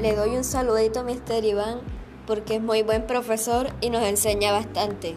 Le doy un saludito a Mr. Iván porque es muy buen profesor y nos enseña bastante.